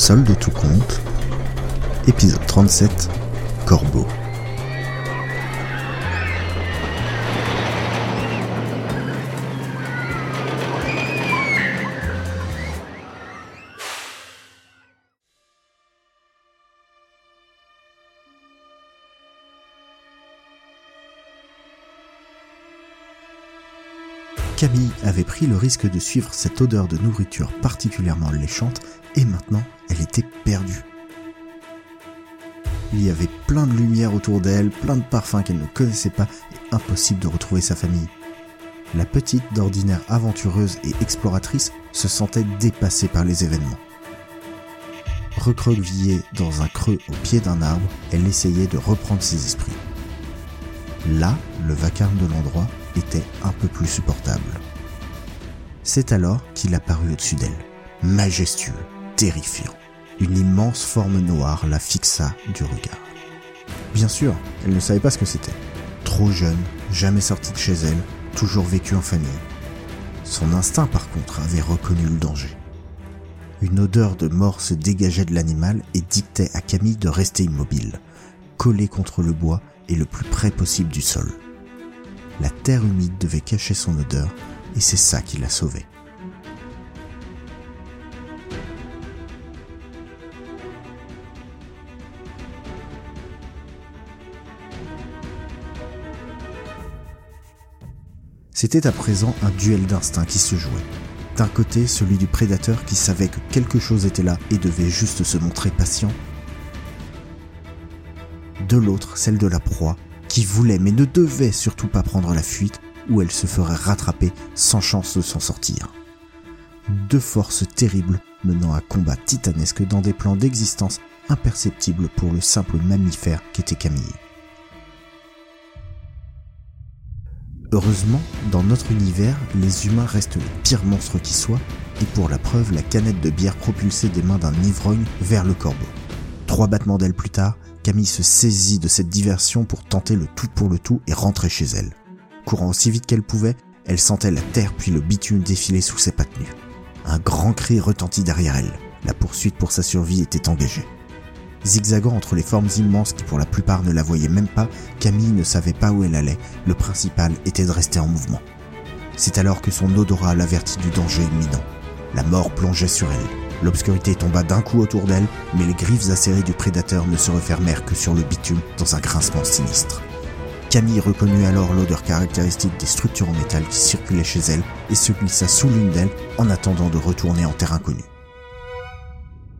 Solde tout compte, épisode 37, Corbeau. Camille avait pris le risque de suivre cette odeur de nourriture particulièrement léchante et maintenant elle était perdue. Il y avait plein de lumière autour d'elle, plein de parfums qu'elle ne connaissait pas et impossible de retrouver sa famille. La petite, d'ordinaire aventureuse et exploratrice, se sentait dépassée par les événements. Recroquevillée dans un creux au pied d'un arbre, elle essayait de reprendre ses esprits. Là, le vacarme de l'endroit était un peu plus supportable. C'est alors qu'il apparut au-dessus d'elle, majestueux, terrifiant. Une immense forme noire la fixa du regard. Bien sûr, elle ne savait pas ce que c'était. Trop jeune, jamais sortie de chez elle, toujours vécue en famille. Son instinct, par contre, avait reconnu le danger. Une odeur de mort se dégageait de l'animal et dictait à Camille de rester immobile, collée contre le bois et le plus près possible du sol. La terre humide devait cacher son odeur et c'est ça qui l'a sauvée. C'était à présent un duel d'instinct qui se jouait. D'un côté, celui du prédateur qui savait que quelque chose était là et devait juste se montrer patient. De l'autre, celle de la proie qui voulait mais ne devait surtout pas prendre la fuite ou elle se ferait rattraper sans chance de s'en sortir. Deux forces terribles menant à combat titanesque dans des plans d'existence imperceptibles pour le simple mammifère qu'était Camille. Heureusement, dans notre univers, les humains restent les pires monstres qui soient, et pour la preuve, la canette de bière propulsée des mains d'un ivrogne vers le corbeau. Trois battements d'ailes plus tard, Camille se saisit de cette diversion pour tenter le tout pour le tout et rentrer chez elle. Courant aussi vite qu'elle pouvait, elle sentait la terre puis le bitume défiler sous ses pattes nues. Un grand cri retentit derrière elle. La poursuite pour sa survie était engagée. Zigzagant entre les formes immenses qui pour la plupart ne la voyaient même pas, Camille ne savait pas où elle allait, le principal était de rester en mouvement. C'est alors que son odorat l'avertit du danger imminent. La mort plongeait sur elle. L'obscurité tomba d'un coup autour d'elle, mais les griffes acérées du prédateur ne se refermèrent que sur le bitume dans un grincement sinistre. Camille reconnut alors l'odeur caractéristique des structures en métal qui circulaient chez elle et se glissa sous l'une d'elles en attendant de retourner en terre inconnue.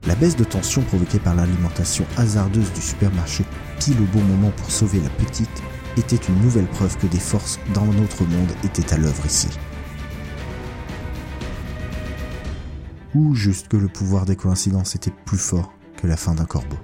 La baisse de tension provoquée par l'alimentation hasardeuse du supermarché, pile au bon moment pour sauver la petite, était une nouvelle preuve que des forces dans notre monde étaient à l'œuvre ici. ou juste que le pouvoir des coïncidences était plus fort que la fin d'un corbeau.